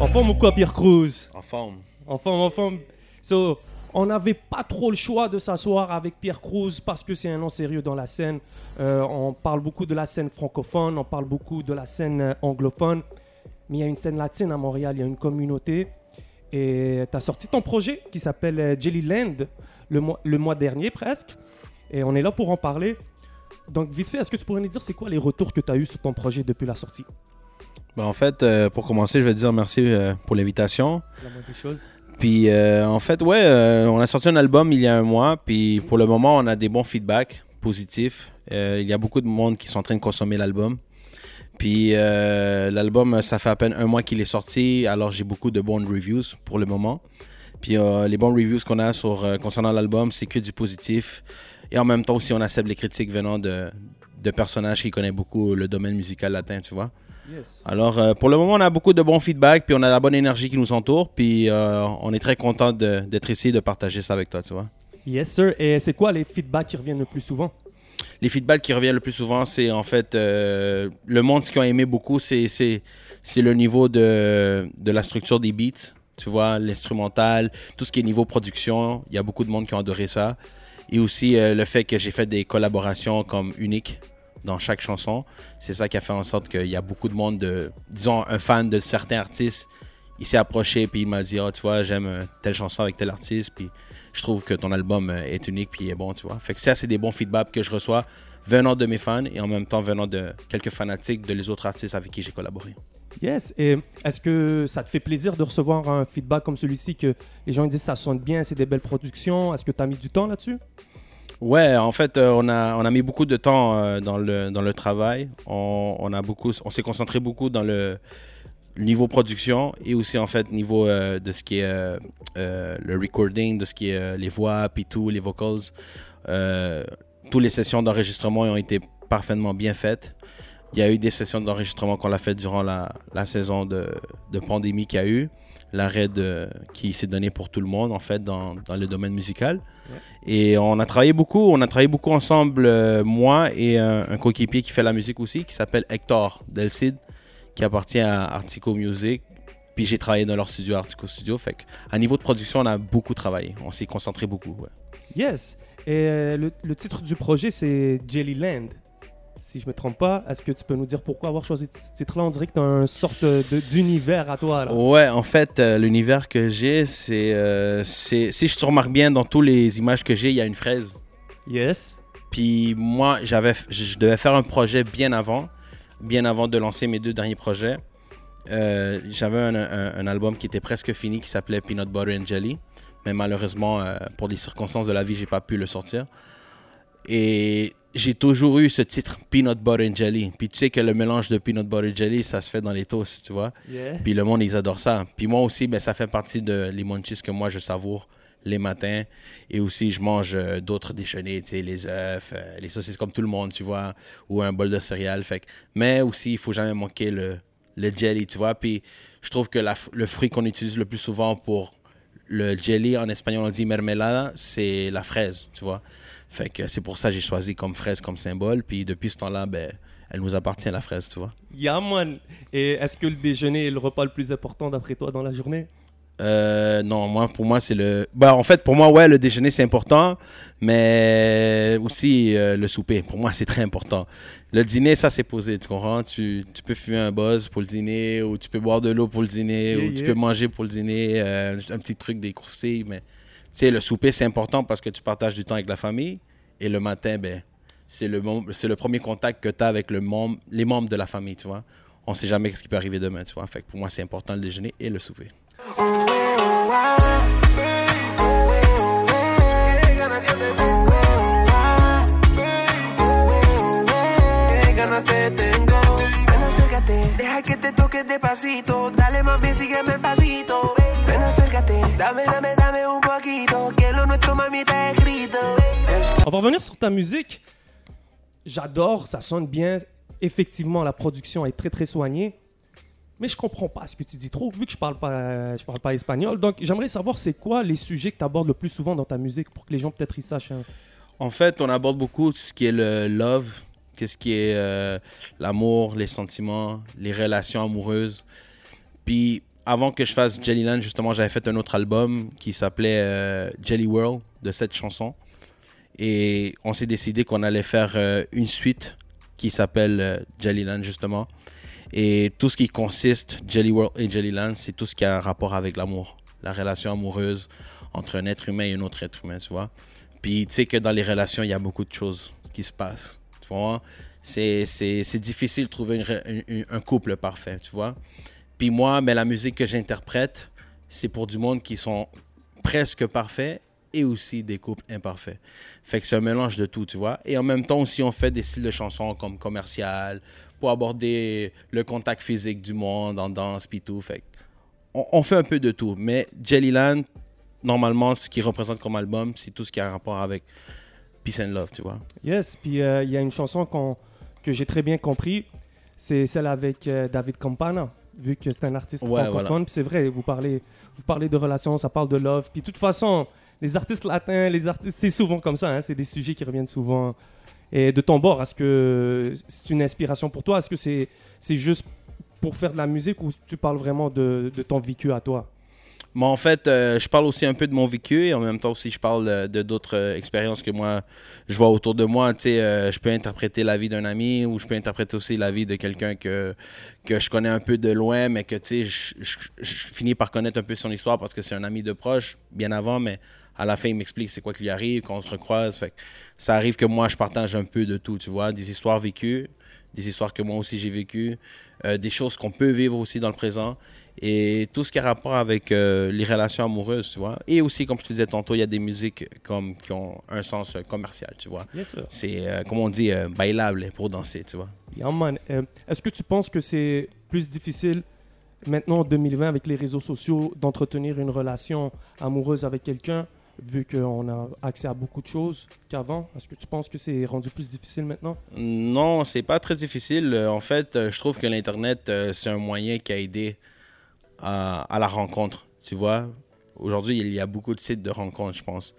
En forme ou quoi, Pierre Cruz? En forme. En forme, en forme. So, on n'avait pas trop le choix de s'asseoir avec Pierre Cruz parce que c'est un nom sérieux dans la scène. Euh, on parle beaucoup de la scène francophone, on parle beaucoup de la scène euh, anglophone. Mais il y a une scène latine à Montréal, il y a une communauté. Et tu as sorti ton projet qui s'appelle euh, Jellyland le mois, le mois dernier presque. Et on est là pour en parler. Donc, vite fait, est-ce que tu pourrais nous dire c'est quoi les retours que tu as eu sur ton projet depuis la sortie? Ben, en fait, euh, pour commencer, je vais te dire merci euh, pour l'invitation. La moindre. Puis euh, en fait, ouais, on a sorti un album il y a un mois. Puis pour le moment, on a des bons feedbacks positifs. Il y a beaucoup de monde qui sont en train de consommer l'album. Puis l'album, ça fait à peine un mois qu'il est sorti. Alors j'ai beaucoup de bonnes reviews pour le moment. Puis les bons reviews qu'on a sur, concernant l'album, c'est que du positif. Et en même temps aussi, on accepte les critiques venant de, de personnages qui connaissent beaucoup le domaine musical latin, tu vois. Yes. Alors, euh, pour le moment, on a beaucoup de bons feedbacks, puis on a la bonne énergie qui nous entoure, puis euh, on est très content d'être ici et de partager ça avec toi, tu vois. Yes, sir. Et c'est quoi les feedbacks qui reviennent le plus souvent? Les feedbacks qui reviennent le plus souvent, c'est en fait euh, le monde, ce qu'ils ont aimé beaucoup, c'est c'est- c'est le niveau de, de la structure des beats, tu vois, l'instrumental, tout ce qui est niveau production. Il y a beaucoup de monde qui ont adoré ça. Et aussi euh, le fait que j'ai fait des collaborations comme uniques dans chaque chanson. C'est ça qui a fait en sorte qu'il y a beaucoup de monde, de, disons, un fan de certains artistes. Il s'est approché puis il m'a dit, oh, tu vois, j'aime euh, telle chanson avec tel artiste, puis je trouve que ton album euh, est unique puis est bon, tu vois. Fait que ça, c'est des bons feedbacks que je reçois venant de mes fans et en même temps venant de quelques fanatiques de les autres artistes avec qui j'ai collaboré. Yes. Et est-ce que ça te fait plaisir de recevoir un feedback comme celui-ci que les gens disent ça sonne bien, c'est des belles productions? Est-ce que tu as mis du temps là-dessus? Ouais, en fait, euh, on, a, on a mis beaucoup de temps euh, dans, le, dans le travail. On, on a beaucoup, on s'est concentré beaucoup dans le, niveau production et aussi en fait niveau euh, de ce qui est le recording, de ce qui est les voix, puis tout, les vocals. Toutes les sessions d'enregistrement ont été parfaitement bien faites. Il y a eu des sessions d'enregistrement qu'on a faites durant la, la saison de, de pandémie qu'il y a eu, l'arrêt qui s'est donné pour tout le monde en fait dans, dans le domaine musical. Et on a travaillé beaucoup, on a travaillé beaucoup ensemble, euh, moi et un, un coéquipier qui fait la musique aussi, qui s'appelle Hector Delcid, qui appartient à Artico Music. Puis j'ai travaillé dans leur studio, Artico Studio. Fait à niveau de production, on a beaucoup travaillé. On s'est concentré beaucoup. ouais. Yes. Et euh, le, le titre du projet, c'est Jellyland. Si je me trompe pas, est-ce que tu peux nous dire pourquoi avoir choisi ce titre-là? On dirait que tu as une sorte d'univers à toi. Là. Ouais, en fait, euh, l'univers que j'ai, c'est, euh, c'est. Si je te remarque bien, dans toutes les images que j'ai, il y a une fraise. Yes. Puis moi, j'avais, je devais faire un projet bien avant, bien avant de lancer mes deux derniers projets. Euh, j'avais un, un- un album qui était presque fini qui s'appelait Peanut Butter and Jelly, mais malheureusement, pour des circonstances de la vie, j'ai pas pu le sortir. Et j'ai toujours eu ce titre Peanut Butter and Jelly. Puis tu sais que le mélange de Peanut Butter and Jelly, ça se fait dans les toasts, tu vois. Yeah. Puis le monde, ils adorent ça. Puis moi aussi, ben, ça fait partie de les munchies que moi, je savoure les matins. Et aussi, je mange euh, d'autres déjeuners, tu sais, les œufs, euh, les saucisses comme tout le monde, tu vois, ou un bol de céréales. Fait mais aussi, il faut jamais manquer le, le jelly, tu vois. Puis je trouve que la le fruit qu'on utilise le plus souvent pour le jelly, en espagnol, on dit mermelada, c'est la fraise, tu vois. Fait que c'est pour ça que j'ai choisi comme fraise comme symbole. Puis depuis ce temps-là, ben, elle nous appartient, la fraise, tu vois. Yeah, man. Et est-ce que le déjeuner est le repas le plus important d'après toi dans la journée? Euh, non, moi, pour moi, c'est le. Bah, en fait, pour moi, ouais, le déjeuner, c'est important, mais aussi euh, le souper. Pour moi, c'est très important. Le dîner, ça, c'est posé, tu comprends? Tu, tu peux fumer un buzz pour le dîner, ou tu peux boire de l'eau pour le dîner, Yeah, ou tu peux manger pour le dîner, euh, un petit truc des croustilles, mais tu sais, le souper, c'est important parce que tu partages du temps avec la famille, et le matin, ben, c'est le, le premier contact que tu as avec le les membres de la famille, tu vois? On sait jamais ce qui peut arriver demain, tu vois? Fait que pour moi, c'est important le déjeuner et le souper. On va revenir sur ta musique. J'adore, ça sonne bien. Effectivement, la production est très très soignée. Mais je comprends pas ce que tu dis trop, vu que je parle pas, je parle pas espagnol. Donc, j'aimerais savoir c'est quoi les sujets que tu abordes le plus souvent dans ta musique pour que les gens peut-être ils sachent. hein? En fait, on aborde beaucoup ce qui est le love, qu'est-ce qui est euh, l'amour, les sentiments, les relations amoureuses. Puis avant que je fasse Jellyland, justement, j'avais fait un autre album qui s'appelait euh, Jelly World de cette chanson. Et on s'est décidé qu'on allait faire euh, une suite qui s'appelle euh, Jellyland, justement. Et tout ce qui consiste, Jelly World et Jellyland, c'est tout ce qui a un rapport avec l'amour. La relation amoureuse entre un être humain et un autre être humain, tu vois. Puis tu sais que dans les relations, il y a beaucoup de choses qui se passent. Tu vois, c'est, c'est, c'est difficile de trouver un couple parfait, tu vois. Puis moi, mais la musique que j'interprète, c'est pour du monde qui sont presque parfaits et aussi des couples imparfaits. Fait que c'est un mélange de tout, tu vois. Et en même temps aussi, on fait des styles de chansons comme commercial pour aborder le contact physique du monde en danse puis tout. Fait on, on fait un peu de tout. Mais Jellyland, normalement, ce qui représente comme album, c'est tout ce qui a un rapport avec Peace and Love, tu vois. Yes, puis euh, il y a une chanson qu'on- que j'ai très bien compris, c'est celle avec euh, David Campana, vu que c'est un artiste Ouais, francophone. voilà. Puis c'est vrai, vous parlez, vous parlez de relations, ça parle de love. Puis de toute façon, les artistes latins, les artistes, c'est souvent comme ça, hein, c'est des sujets qui reviennent souvent. Et de ton bord, est-ce que c'est une inspiration pour toi? Est-ce que c'est juste pour faire de la musique ou tu parles vraiment de, de ton vécu à toi? Mais en fait, euh, je parle aussi un peu de mon vécu et en même temps aussi, je parle de d'autres euh, expériences que moi, je vois autour de moi. Tu sais, euh, je peux interpréter la vie d'un ami ou je peux interpréter aussi la vie de quelqu'un que, que je connais un peu de loin, mais que, tu sais, je, je- je finis par connaître un peu son histoire parce que c'est un ami de proche, bien avant, mais à la fin, il m'explique c'est quoi qui lui arrive, qu'on se recroise. Fait que ça arrive que moi, je partage un peu de tout, tu vois, des histoires vécues, des histoires que moi aussi j'ai vécues, euh, des choses qu'on peut vivre aussi dans le présent et tout ce qui a rapport avec euh, les relations amoureuses, tu vois. Et aussi, comme je te disais tantôt, il y a des musiques comme, qui ont un sens euh, commercial, tu vois. Bien sûr. C'est, euh, comme on dit, bailable pour danser, tu vois. Yeah, man. Est-ce que tu penses que c'est plus difficile maintenant en 2020 avec les réseaux sociaux d'entretenir une relation amoureuse avec quelqu'un vu qu'on a accès à beaucoup de choses qu'avant? Est-ce que tu penses que c'est rendu plus difficile maintenant? Non, c'est pas très difficile. Euh, En fait, euh, je trouve que l'Internet, euh, c'est un moyen qui a aidé à, la rencontre, tu vois? Aujourd'hui, il y a beaucoup de sites de rencontres, je pense.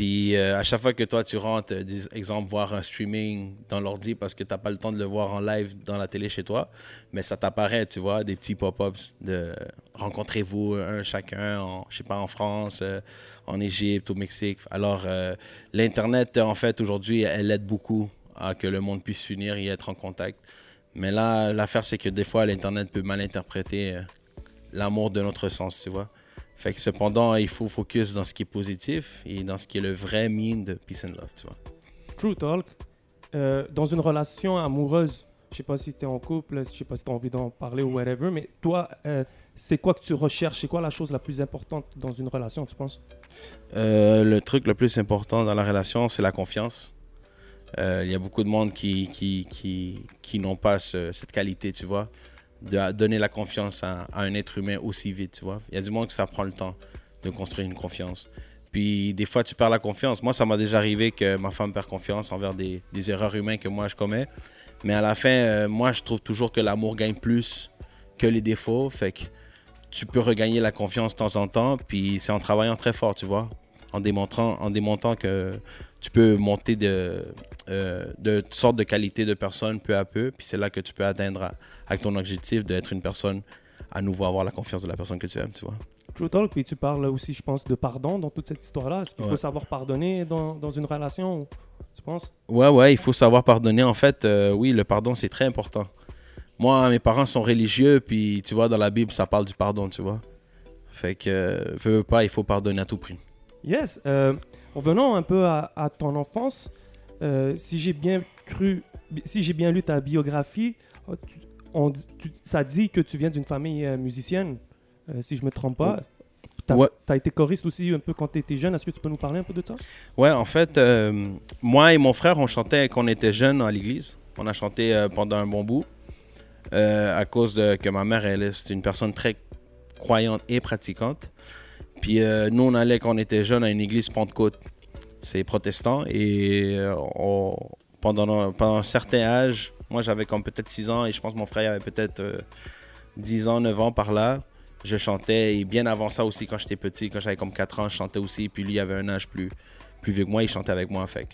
Puis euh, à chaque fois que toi, tu rentres, euh, exemple, voir un streaming dans l'ordi parce que tu n'as pas le temps de le voir en live dans la télé chez toi, mais ça t'apparaît, tu vois, des petits pop-ups de rencontrez-vous un chacun, en, je sais pas, en France, euh, en Égypte, au Mexique. Alors, l'Internet, en fait, aujourd'hui, elle aide beaucoup à que le monde puisse s'unir et être en contact. Mais là, l'affaire, c'est que des fois, l'Internet peut mal interpréter l'amour de notre sens, tu vois. Fait que cependant, il faut focus dans ce qui est positif et dans ce qui est le vrai mean de peace and love, tu vois. True Talk, euh, dans une relation amoureuse, je sais pas si tu es en couple, je sais pas si tu as envie d'en parler ou whatever, mais toi, euh, c'est quoi que tu recherches? C'est quoi la chose la plus importante dans une relation, tu penses? Euh, le truc le plus important dans la relation, c'est la confiance. Il y a beaucoup de monde qui, qui, qui, qui n'ont pas ce- cette qualité, tu vois, de donner la confiance à, un être humain aussi vite, tu vois. Il y a du monde que ça prend le temps de construire une confiance. Puis des fois, tu perds la confiance. Moi, ça m'a déjà arrivé que ma femme perd confiance envers des, des erreurs humaines que moi, je commets. Mais à la fin, euh, moi, je trouve toujours que l'amour gagne plus que les défauts. Fait que tu peux regagner la confiance de temps en temps. Puis c'est en travaillant très fort, tu vois. En démontrant, en démontrant que tu peux monter de, euh, de toutes sortes de qualités de personnes peu à peu. Puis c'est là que tu peux atteindre à- avec ton objectif d'être une personne, à nouveau avoir la confiance de la personne que tu aimes, tu vois. True Talk, puis tu parles aussi, je pense, de pardon dans toute cette histoire-là. Est-ce qu'il faut savoir pardonner dans, dans une relation, tu penses? Ouais, ouais, il faut savoir pardonner. En fait, euh, oui, le pardon, c'est très important. Moi, mes parents sont religieux, puis tu vois, dans la Bible, ça parle du pardon, tu vois. Fait que, euh, veux pas, il faut pardonner à tout prix. Yes. Euh, revenons un peu à, à ton enfance. Euh, si j'ai bien cru, si j'ai bien lu ta biographie, oh, tu- on dit- tu- ça dit que tu viens d'une famille euh, musicienne, euh, si je me trompe pas. Tu as, Ouais. été choriste aussi un peu quand tu étais jeune. Est-ce que tu peux nous parler un peu de ça? Ouais, en fait, euh, moi et mon frère, on chantait quand on était jeunes à l'église. On a chanté pendant un bon bout. à cause de que ma mère, elle, est- c'est une personne très croyante et pratiquante. Puis euh, nous, on allait quand on était jeunes à une église Pentecôte. C'est protestant. Et euh, pendant, un certain âge, moi j'avais comme peut-être 6 ans et je pense que mon frère avait peut-être euh, 10 ans, 9 ans par là. Je chantais et bien avant ça aussi quand j'étais petit, quand j'avais comme 4 ans, je chantais aussi. Puis lui il avait un âge plus, plus vieux que moi, il chantait avec moi. Fait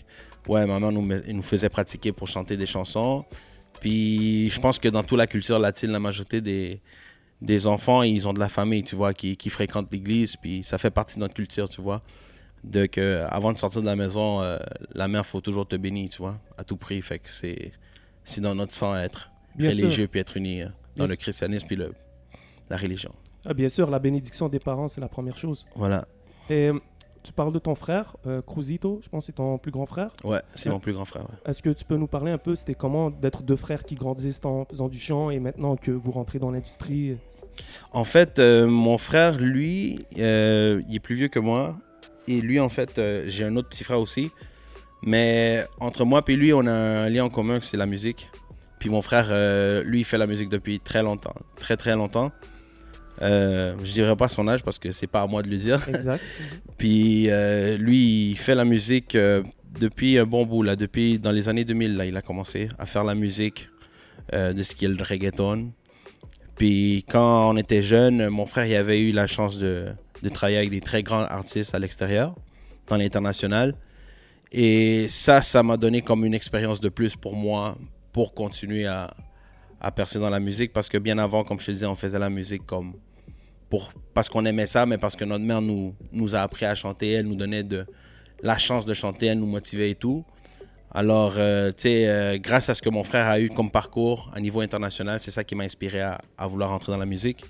ouais, maman nous, nous faisait pratiquer pour chanter des chansons. Puis je pense que dans toute la culture latine, la majorité des, des enfants, ils ont de la famille, tu vois, qui, qui fréquentent l'église, puis ça fait partie de notre culture, tu vois. Que, avant de sortir de la maison, euh, la mère, faut toujours te bénir, tu vois, à tout prix. Fait que c'est, c'est dans notre sang être Bien sûr. religieux, puis être unis euh, dans Bien le christianisme, puis le, la religion. Ah, bien sûr, la bénédiction des parents, c'est la première chose. Voilà. Et tu parles de ton frère, euh, Cruzito, je pense que c'est ton plus grand frère. Ouais, c'est Ouais. mon plus grand frère. ouais. Est-ce que tu peux nous parler un peu, c'était comment d'être deux frères qui grandissent en faisant du chant et maintenant que vous rentrez dans l'industrie? En fait, euh, mon frère, lui, euh, il est plus vieux que moi. Et lui, en fait, euh, j'ai un autre petit frère aussi. Mais entre moi et lui, on a un lien en commun, c'est la musique. Puis mon frère, euh, lui, il fait la musique depuis très longtemps. Très, très longtemps. Euh, je dirais pas son âge parce que c'est pas à moi de le dire. Exact. Puis euh, lui, il fait la musique euh, depuis un bon bout, là, depuis dans les années 2000, là, il a commencé à faire la musique euh, de ce qui est le reggaeton. Puis quand on était jeune, mon frère, il avait eu la chance de, de travailler avec des très grands artistes à l'extérieur, dans l'international. Et ça, ça m'a donné comme une expérience de plus pour moi, pour continuer à, à percer dans la musique. Parce que bien avant, comme je te disais, on faisait la musique comme parce qu'on aimait ça, mais parce que notre mère nous, nous a appris à chanter. Elle nous donnait de, la chance de chanter, elle nous motivait et tout. Alors, euh, tu sais, euh, grâce à ce que mon frère a eu comme parcours à niveau international, c'est ça qui m'a inspiré à, vouloir entrer dans la musique.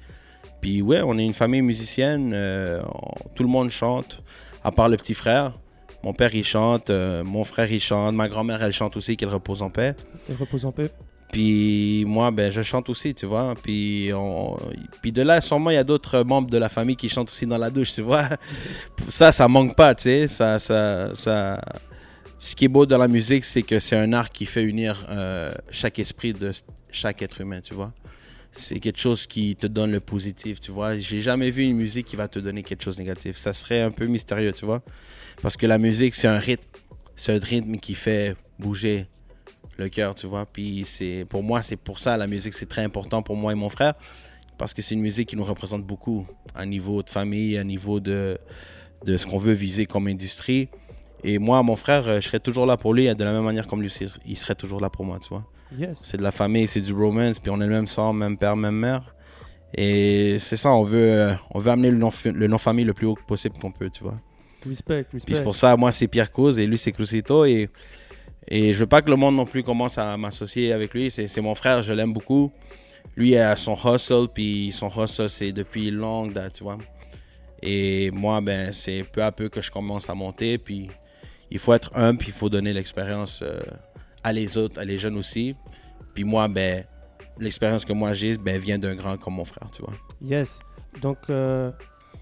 Puis ouais, on est une famille musicienne, euh, tout le monde chante, à part le petit frère. Mon père, il chante, mon frère, il chante, ma grand-mère, elle chante aussi, qu'elle repose en paix. Et repose en paix. Puis moi, ben, je chante aussi, tu vois. Puis, puis de là, sûrement, il y a d'autres membres de la famille qui chantent aussi dans la douche, tu vois. Ça, ça manque pas, tu sais. Ça, ça, ça... Ce qui est beau dans la musique, c'est que c'est un art qui fait unir euh, chaque esprit de chaque être humain, tu vois. C'est quelque chose qui te donne le positif, tu vois. J'ai jamais vu une musique qui va te donner quelque chose de négatif. Ça serait un peu mystérieux, tu vois. Parce que la musique, c'est un rythme. C'est un rythme qui fait bouger le cœur, tu vois. Puis c'est pour moi, c'est pour ça la musique, c'est très important pour moi et mon frère parce que c'est une musique qui nous représente beaucoup à niveau de famille, à niveau de de ce qu'on veut viser comme industrie. Et moi, mon frère, euh, je serais toujours là pour lui, de la même manière comme lui, il serait toujours là pour moi, tu vois. Yes. C'est de la famille, c'est du romance, puis on est le même sang, même père, même mère. Et c'est ça, on veut, euh, on veut amener le nom, le nom famille le plus haut possible qu'on peut, tu vois. Respect, Puis respect. c'est pour ça, moi, c'est Pierre Cause et lui, c'est Crucito. Et, et je veux pas que le monde non plus commence à m'associer avec lui. C'est mon frère, je l'aime beaucoup. Lui a son hustle, puis son hustle, c'est depuis longue date, tu vois. Et moi, ben, c'est peu à peu que je commence à monter. Puis il faut être humble, puis il faut donner l'expérience euh, à les autres, à les jeunes aussi. Puis moi, ben, l'expérience que moi j'ai, ben, vient d'un grand comme mon frère, tu vois. Yes. Donc, euh,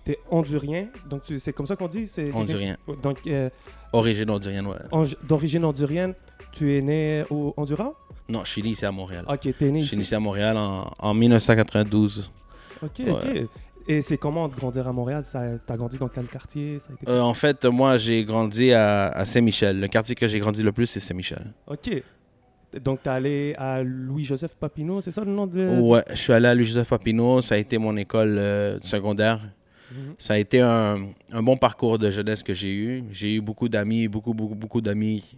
t'es hondurien. Donc, c'est comme ça qu'on dit c'est Hondurien. Donc, euh, Origine hondurienne, ouais. d'origine hondurienne, tu es né au Honduras? Non, je suis né ici à Montréal. Ok, t'es né Je suis né ici. ici à Montréal en, en 1992. Ok, ok. Et c'est comment de grandir à Montréal? Ça- T'as grandi dans quel quartier? Ça a été- Euh, en fait, moi, j'ai grandi à, à Saint-Michel. Le quartier que j'ai grandi le plus, c'est Saint-Michel. Ok. Donc, t'es allé à Louis-Joseph Papineau, c'est ça le nom de. Ouais, je suis allé à Louis-Joseph Papineau. Ça a été mon école euh, secondaire. Mhm. Ça a été un, un bon parcours de jeunesse que j'ai eu. J'ai eu beaucoup d'amis, beaucoup, beaucoup, beaucoup d'amis.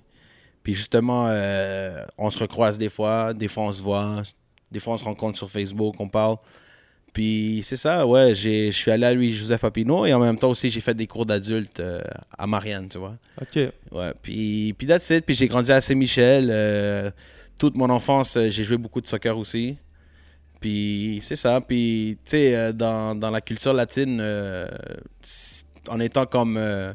Puis justement, euh, on se recroise des fois. Des fois, on se voit. Des fois, on se rencontre sur Facebook, on parle. Puis c'est ça, ouais. Je suis allé à Louis-Joseph Papineau et en même temps aussi, j'ai fait des cours d'adulte euh, à Marianne, tu vois. Ok. Ouais, puis, puis that's it. Puis j'ai grandi à Saint-Michel. euh, toute mon enfance, j'ai joué beaucoup de soccer aussi. Puis c'est ça. Puis, tu sais, euh, dans, dans la culture latine, euh, en étant comme, euh,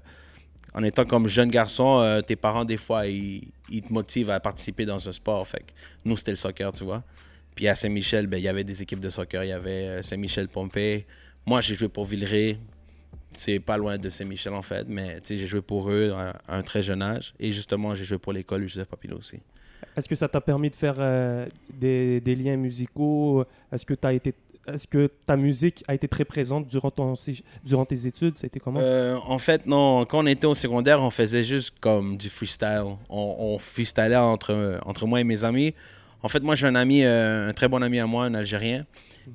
en étant comme jeune garçon, tes parents, des fois, ils, ils te motivent à participer dans un sport. Fait que nous, c'était le soccer, tu vois. Puis à Saint-Michel, ben, il y avait des équipes de soccer. Il y avait euh, Saint-Michel-Pompey. Moi, j'ai joué pour Villeray. C'est pas loin de Saint-Michel, en fait. Mais tu sais, j'ai joué pour eux à, un très jeune âge. Et justement, j'ai joué pour l'école Joseph Papineau aussi. Est-ce que ça t'a permis de faire euh, des, des liens musicaux? Est-ce que, été... Ta musique a été très présente durant, ton... durant tes études? Ça a été comment? Euh, en fait, non. Quand on était au secondaire, on faisait juste comme du freestyle. On, on freestylait entre, entre moi et mes amis. En fait, moi, j'ai un ami, euh, un très bon ami à moi, un Algérien,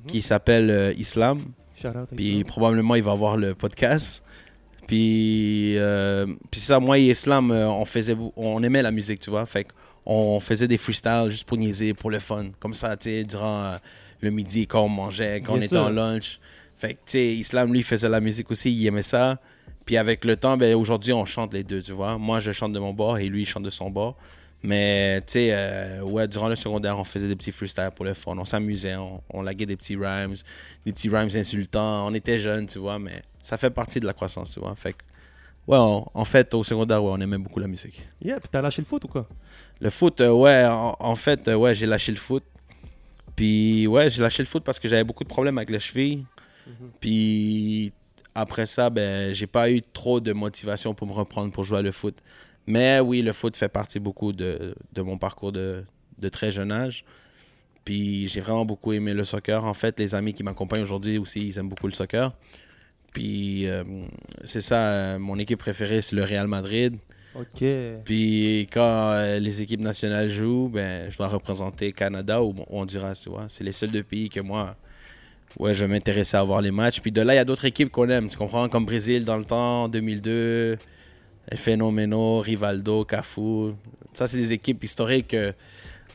qui s'appelle Islam. Puis Islam. probablement, il va voir le podcast. Puis, puis c'est ça, moi et Islam, on, faisait, on aimait la musique, tu vois. Fait on faisait des freestyles juste pour niaiser, pour le fun. Comme ça, tu sais, durant euh, le midi quand on mangeait, quand Bien on était sûr. en lunch. Fait que, tu sais, Islam, lui, faisait la musique aussi, il aimait ça. Puis avec le temps, ben, aujourd'hui, on chante les deux, tu vois. Moi, je chante de mon bord et lui, il chante de son bord. Mais, tu sais, euh, ouais, durant le secondaire, on faisait des petits freestyles pour le fun. On s'amusait, on, on laguait des petits rhymes, des petits rhymes insultants. On était jeunes, tu vois, mais ça fait partie de la croissance, tu vois. Fait que, ouais, on- en fait, au secondaire, ouais, on aimait beaucoup la musique. Yeah, puis t'as lâché le foot ou quoi? Le foot, euh, ouais, en, en fait, euh, ouais, j'ai lâché le foot. Puis, ouais, j'ai lâché le foot parce que j'avais beaucoup de problèmes avec les chevilles. Puis, après ça, ben, j'ai pas eu trop de motivation pour me reprendre pour jouer à le foot. Mais oui, le foot fait partie beaucoup de, de mon parcours de, de très jeune âge. Puis, j'ai vraiment beaucoup aimé le soccer. En fait, les amis qui m'accompagnent aujourd'hui aussi, ils aiment beaucoup le soccer. Puis, euh, c'est ça, euh, mon équipe préférée, c'est le Real Madrid. Ok. Puis quand euh, les équipes nationales jouent, ben, je dois représenter Canada ou Honduras, tu vois. C'est les seuls deux pays que moi, ouais, je m'intéressais à voir les matchs. Puis de là, il y a d'autres équipes qu'on aime, tu comprends? Comme Brésil dans le temps, 2002, Phénoméno, Rivaldo, Cafu. Ça, c'est des équipes historiques que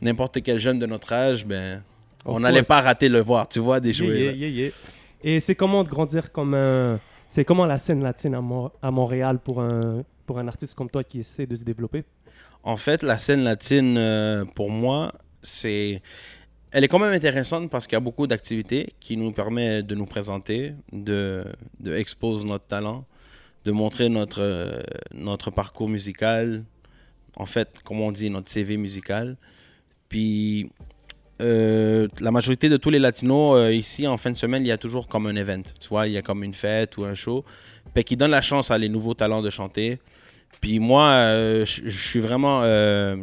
n'importe quel jeune de notre âge, ben, Of on n'allait pas rater le voir, tu vois, des yeah, yeah, yeah. Et c'est comment de grandir comme un. C'est comment la scène latine à, Mo- à Montréal pour un, pour un artiste comme toi qui essaie de se développer? En fait, la scène latine, euh, pour moi, c'est. Elle est quand même intéressante parce qu'il y a beaucoup d'activités qui nous permettent de nous présenter, de, de exposer notre talent, de montrer notre, euh, notre parcours musical, en fait, comme on dit, notre CV musical. Puis, euh, la majorité de tous les latinos, euh, ici, en fin de semaine, il y a toujours comme un event. Tu vois, il y a comme une fête ou un show. Puis qui donne la chance à les nouveaux talents de chanter. Puis moi, euh, je suis vraiment, je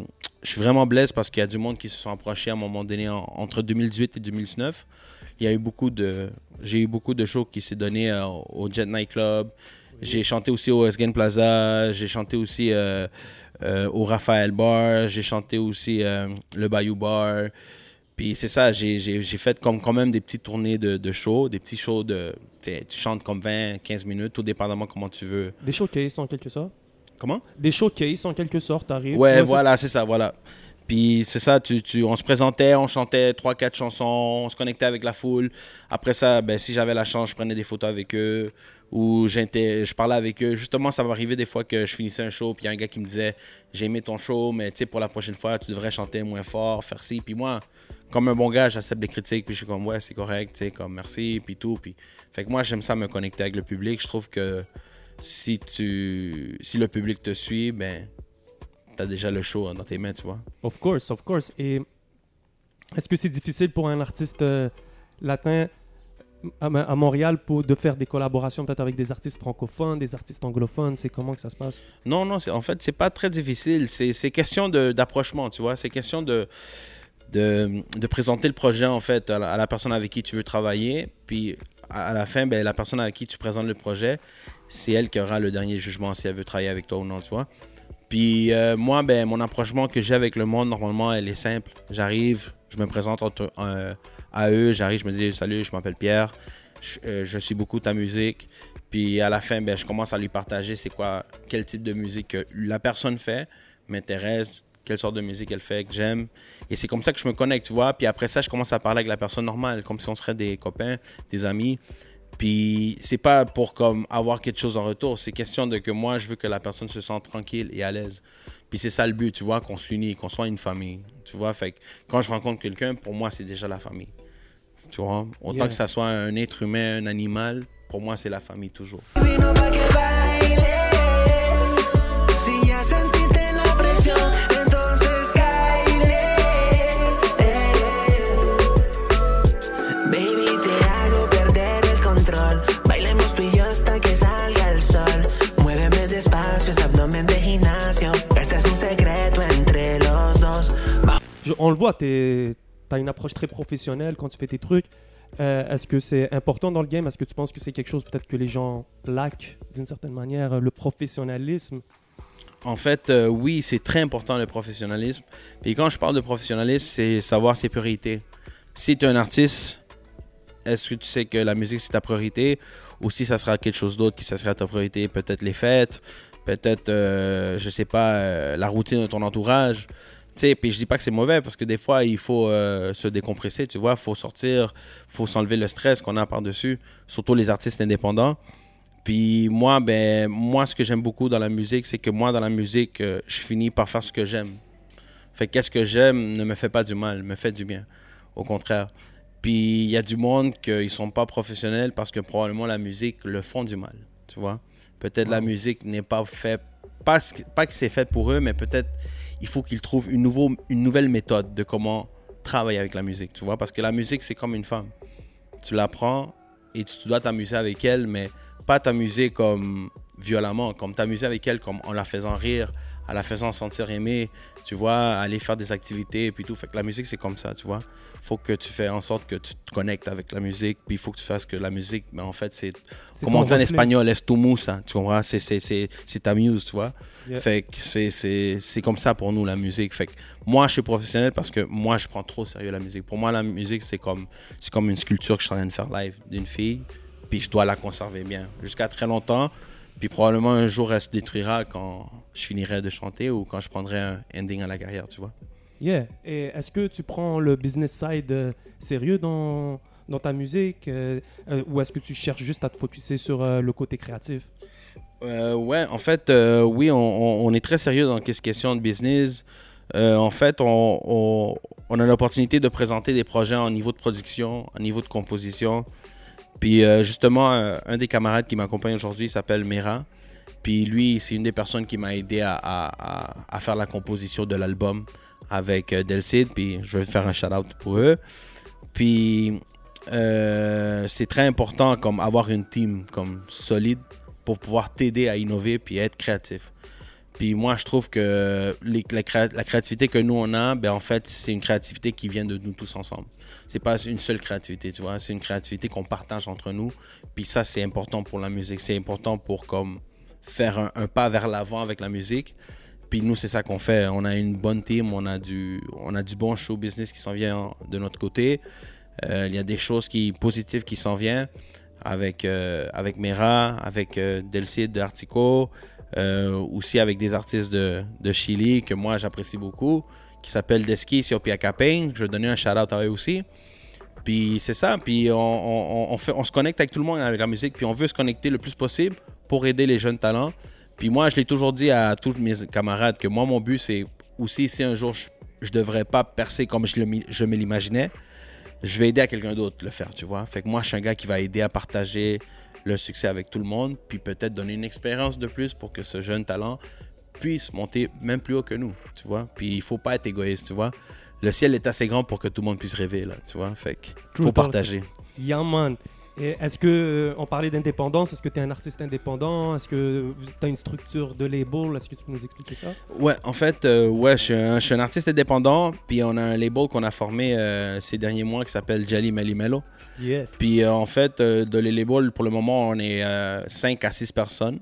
suis vraiment blessé parce qu'il y a du monde qui se sont approchés à un moment donné en- entre 2018 et 2019. Il y a eu beaucoup de, j'ai eu beaucoup de shows qui s'est donné au Jet Night Club. J'ai chanté aussi au Esgen Plaza. J'ai chanté aussi au Raphaël Bar. J'ai chanté aussi le Bayou Bar. Puis c'est ça, j'ai fait comme quand même des petites tournées de, de shows, des petits shows de, tu chantes comme 20, 15 minutes, tout dépendamment comment tu veux. Des showcases en quelque sorte? Comment? Des showcases en quelque sorte, t'arrives. Ouais, voilà, c'est ça, voilà. Puis c'est ça, tu, tu, on se présentait, on chantait trois, quatre chansons, on se connectait avec la foule. Après ça, ben, si j'avais la chance, je prenais des photos avec eux ou je parlais avec eux. Justement, ça m'arrivait des fois que je finissais un show, puis il y a un gars qui me disait J'ai aimé ton show, mais tu sais, pour la prochaine fois, tu devrais chanter moins fort, faire ci. Puis moi, comme un bon gars, j'accepte les critiques, puis je suis comme Ouais, c'est correct, tu sais, comme merci, puis tout. Puis... Fait que moi, j'aime ça me connecter avec le public. Je trouve que si, tu... si le public te suit, ben t'as déjà le show dans tes mains, tu vois. Of course, of course. Et est-ce que c'est difficile pour un artiste euh, latin à, à Montréal pour, de faire des collaborations peut-être avec des artistes francophones, des artistes anglophones? C'est comment que ça se passe? Non, non, en fait, c'est pas très difficile. C'est question d'approchement, tu vois. C'est question de, de, présenter le projet, en fait, à la, à personne avec qui tu veux travailler. Puis, à, à la fin, ben, la personne avec qui tu présentes le projet, c'est elle qui aura le dernier jugement si elle veut travailler avec toi ou non, tu vois. Puis, euh, moi, ben, mon approchement que j'ai avec le monde, normalement, elle est simple. J'arrive, je me présente entre- euh, à eux, j'arrive, je me dis Salut, je m'appelle Pierre, je, euh, je suis beaucoup ta musique. Puis à la fin, ben, je commence à lui partager c'est quoi, quel type de musique que la personne fait, m'intéresse, quelle sorte de musique elle fait, que j'aime. Et c'est comme ça que je me connecte, tu vois. Puis après ça, je commence à parler avec la personne normale, comme si on serait des copains, des amis. Puis c'est pas pour comme avoir quelque chose en retour, c'est question de que moi, je veux que la personne se sente tranquille et à l'aise. Puis c'est ça le but, tu vois, qu'on s'unit, qu'on soit une famille. Tu vois, fait que quand je rencontre quelqu'un, pour moi, c'est déjà la famille. Tu vois, autant Yeah. que ça soit un être humain, un animal, pour moi, c'est la famille toujours. On le voit, tu as une approche très professionnelle quand tu fais tes trucs. Euh, Est-ce que c'est important dans le game? Est-ce que tu penses que c'est quelque chose peut-être que les gens laquent d'une certaine manière, le professionnalisme? En fait, euh, oui, c'est très important le professionnalisme. Et quand je parle de professionnalisme, c'est savoir ses priorités. Si tu es un artiste, est-ce que tu sais que la musique c'est ta priorité? Ou si ça sera quelque chose d'autre qui sera ta priorité Peut-être les fêtes, peut-être, euh, je sais pas, euh, la routine de ton entourage. Sais, puis je dis pas que c'est mauvais parce que des fois, il faut euh, se décompresser, tu vois, il faut sortir, faut s'enlever le stress qu'on a par-dessus, surtout les artistes indépendants. Puis moi, ben, moi, ce que j'aime beaucoup dans la musique, c'est que moi, dans la musique, euh, je finis par faire ce que j'aime. Fait qu'est-ce que j'aime ne me fait pas du mal, me fait du bien. Au contraire. Puis il y a du monde qui sont pas professionnels parce que probablement la musique le font du mal, tu vois. Peut-être la musique n'est pas faite, pas, pas que c'est fait pour eux, mais peut-être il faut qu'ils trouvent une, nouveau, une nouvelle méthode de comment travailler avec la musique, tu vois. Parce que la musique, c'est comme une femme. Tu la prends et tu dois t'amuser avec elle, mais pas t'amuser comme violemment, comme t'amuser avec elle comme en la faisant rire, en la faisant sentir aimée, tu vois, aller faire des activités et puis tout. Fait que la musique, c'est comme ça, tu vois faut que tu fais en sorte que tu te connectes avec la musique, puis il faut que tu fasses que la musique, mais en fait, c'est. Comment on dit en espagnol, es tu musa, tu comprends? C'est ta muse, tu vois? Fait que c'est comme ça pour nous, la musique. Fait que moi, je suis professionnel parce que moi, je prends trop au sérieux la musique. Pour moi, la musique, c'est comme, comme une sculpture que je suis en train de faire live d'une fille, puis je dois la conserver bien jusqu'à très longtemps. Puis probablement un jour, elle se détruira quand je finirai de chanter ou quand je prendrai un ending à la carrière, tu vois? Yeah. Et est-ce que tu prends le business side euh, sérieux dans, dans ta musique euh, euh, ou est-ce que tu cherches juste à te focuser sur le côté créatif? Ouais, en fait, oui, on, on, est très sérieux dans les questions de business. en fait, on, on a l'opportunité de présenter des projets en niveau de production, en niveau de composition. Puis justement, un des camarades qui m'accompagne aujourd'hui s'appelle Mera. Puis lui, c'est une des personnes qui m'a aidé à, faire la composition de l'album avec euh, Delcide, puis je vais faire un shout-out pour eux. Puis euh, c'est très important comme avoir une team comme solide pour pouvoir t'aider à innover puis à être créatif. Puis moi, je trouve que la, créativité que nous, on a, ben, en fait, c'est une créativité qui vient de nous tous ensemble. C'est pas une seule créativité, tu vois. C'est une créativité qu'on partage entre nous. Puis ça, c'est important pour la musique. C'est important pour comme faire un, pas vers l'avant avec la musique. Puis nous, c'est ça qu'on fait. On a une bonne team, on a du, on a du bon show business qui s'en vient de notre côté. Euh, il y a des choses qui, positives qui s'en viennent avec, euh, avec Mera, avec euh, Delcide de Artico, aussi avec des artistes de, de Chili que moi j'apprécie beaucoup, qui s'appellent Deski Siopia Capain. Je vais donner un shout-out à eux aussi. Puis c'est ça, puis on, on, se connecte avec tout le monde avec la musique, puis on veut se connecter le plus possible pour aider les jeunes talents. Puis moi, je l'ai toujours dit à tous mes camarades que moi, mon but, c'est aussi si un jour je, ne devrais pas percer comme je, je me l'imaginais, je vais aider à quelqu'un d'autre le faire, tu vois. Fait que moi, je suis un gars qui va aider à partager le succès avec tout le monde, puis peut-être donner une expérience de plus pour que ce jeune talent puisse monter même plus haut que nous, tu vois. Puis il faut pas être égoïste, tu vois. Le ciel est assez grand pour que tout le monde puisse rêver, là, tu vois. Fait que faut partager. Yeah, man. Est-ce que, euh, on parlait d'indépendance, est-ce que tu es un artiste indépendant? Est-ce que tu as une structure de label? Est-ce que tu peux nous expliquer ça? Ouais, en fait, euh, ouais, je suis, un, artiste indépendant, puis on a un label qu'on a formé euh, ces derniers mois qui s'appelle Mello. Yes. Puis en fait, de les labels, pour le moment, on est 5 à 6 personnes,